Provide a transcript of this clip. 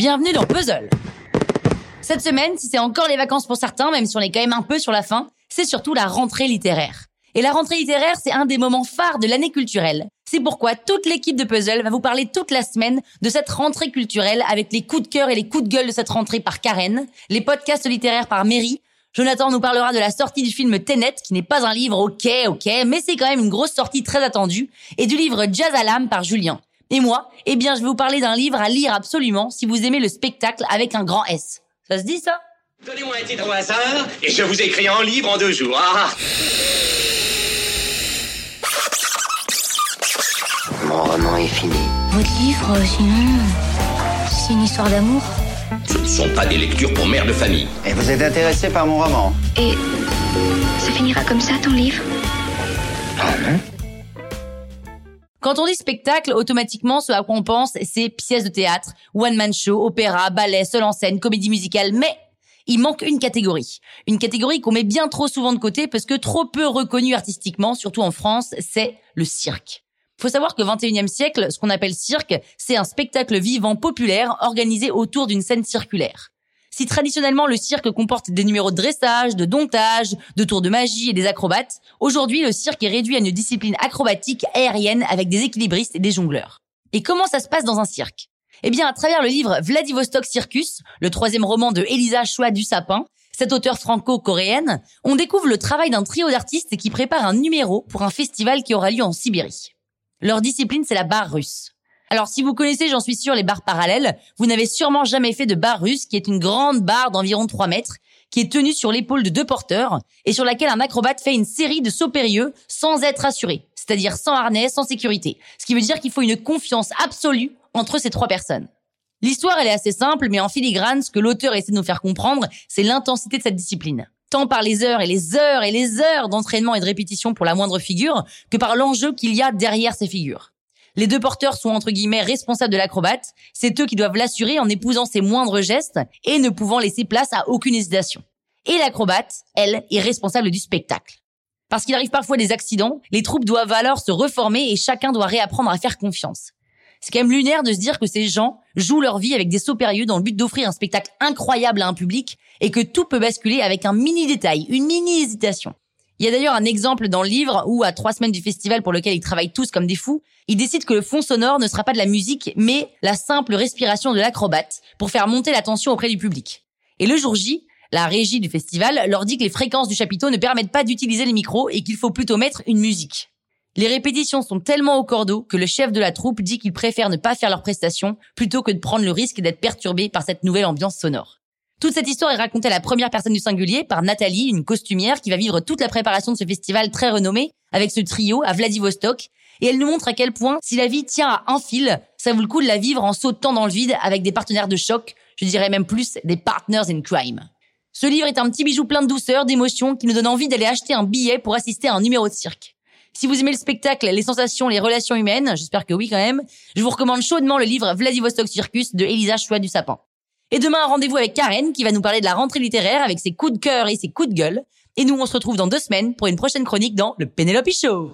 Bienvenue dans Puzzle. Cette semaine, si c'est encore les vacances pour certains, même si on est quand même un peu sur la fin, c'est surtout la rentrée littéraire. Et la rentrée littéraire, c'est un des moments phares de l'année culturelle. C'est pourquoi toute l'équipe de Puzzle va vous parler toute la semaine de cette rentrée culturelle avec les coups de cœur et les coups de gueule de cette rentrée par Karen, les podcasts littéraires par Mary. Jonathan nous parlera de la sortie du film Tenet, qui n'est pas un livre ok, ok, mais c'est quand même une grosse sortie très attendue, et du livre Jazz à l'âme par Julien. Et moi, eh bien, je vais vous parler d'un livre à lire absolument si vous aimez le spectacle avec un grand S. Ça se dit, ça? Donnez-moi un titre au hasard et je vous écris en livre en deux jours. Ah Mon roman est fini. Votre livre, sinon, c'est une histoire d'amour? Ce ne sont pas des lectures pour mère de famille. Et vous êtes intéressé par mon roman? Et ça finira comme ça, ton livre? Ah non Quand on dit spectacle, automatiquement, ce à quoi on pense, c'est pièces de théâtre, one-man show, opéra, ballet, seul en scène, comédie musicale, mais il manque une catégorie. Une catégorie qu'on met bien trop souvent de côté parce que trop peu reconnue artistiquement, surtout en France, c'est le cirque. Faut savoir que 21e siècle, ce qu'on appelle cirque, c'est un spectacle vivant populaire organisé autour d'une scène circulaire. Si traditionnellement le cirque comporte des numéros de dressage, de domptage, de tours de magie et des acrobates, aujourd'hui le cirque est réduit à une discipline acrobatique aérienne avec des équilibristes et des jongleurs. Et comment ça se passe dans un cirque? Eh bien à travers le livre Vladivostok Circus, le troisième roman de Elisa Choi du Sapin, cette auteure franco-coréenne, on découvre le travail d'un trio d'artistes qui prépare un numéro pour un festival qui aura lieu en Sibérie. Leur discipline, c'est la barre russe. Alors si vous connaissez, j'en suis sûr, les barres parallèles, vous n'avez sûrement jamais fait de barre russe, qui est une grande barre d'environ 3 mètres, qui est tenue sur l'épaule de deux porteurs, et sur laquelle un acrobate fait une série de sauts périlleux sans être assuré, c'est-à-dire sans harnais, sans sécurité. Ce qui veut dire qu'il faut une confiance absolue entre ces trois personnes. L'histoire, elle est assez simple, mais en filigrane, ce que l'auteur essaie de nous faire comprendre, c'est l'intensité de cette discipline tant par les heures et les heures et les heures d'entraînement et de répétition pour la moindre figure, que par l'enjeu qu'il y a derrière ces figures. Les deux porteurs sont entre guillemets responsables de l'acrobate, c'est eux qui doivent l'assurer en épousant ses moindres gestes et ne pouvant laisser place à aucune hésitation. Et l'acrobate, elle, est responsable du spectacle. Parce qu'il arrive parfois des accidents, les troupes doivent alors se reformer et chacun doit réapprendre à faire confiance. C'est quand même lunaire de se dire que ces gens jouent leur vie avec des sauts périlleux dans le but d'offrir un spectacle incroyable à un public et que tout peut basculer avec un mini détail, une mini hésitation. Il y a d'ailleurs un exemple dans le livre où, à trois semaines du festival pour lequel ils travaillent tous comme des fous, ils décident que le fond sonore ne sera pas de la musique, mais la simple respiration de l'acrobate pour faire monter la tension auprès du public. Et le jour J, la régie du festival leur dit que les fréquences du chapiteau ne permettent pas d'utiliser les micros et qu'il faut plutôt mettre une musique. Les répétitions sont tellement au cordeau que le chef de la troupe dit qu'il préfère ne pas faire leur prestation plutôt que de prendre le risque d'être perturbé par cette nouvelle ambiance sonore. Toute cette histoire est racontée à la première personne du singulier par Nathalie, une costumière qui va vivre toute la préparation de ce festival très renommé avec ce trio à Vladivostok. Et elle nous montre à quel point, si la vie tient à un fil, ça vaut le coup de la vivre en sautant dans le vide avec des partenaires de choc, je dirais même plus des partners in crime. Ce livre est un petit bijou plein de douceur, d'émotion, qui nous donne envie d'aller acheter un billet pour assister à un numéro de cirque. Si vous aimez le spectacle, les sensations, les relations humaines, j'espère que oui quand même, je vous recommande chaudement le livre Vladivostok Circus de Elisa Chouet du Sapin. Et demain, un rendez-vous avec Karen qui va nous parler de la rentrée littéraire avec ses coups de cœur et ses coups de gueule. Et nous, on se retrouve dans deux semaines pour une prochaine chronique dans le Penelope Show.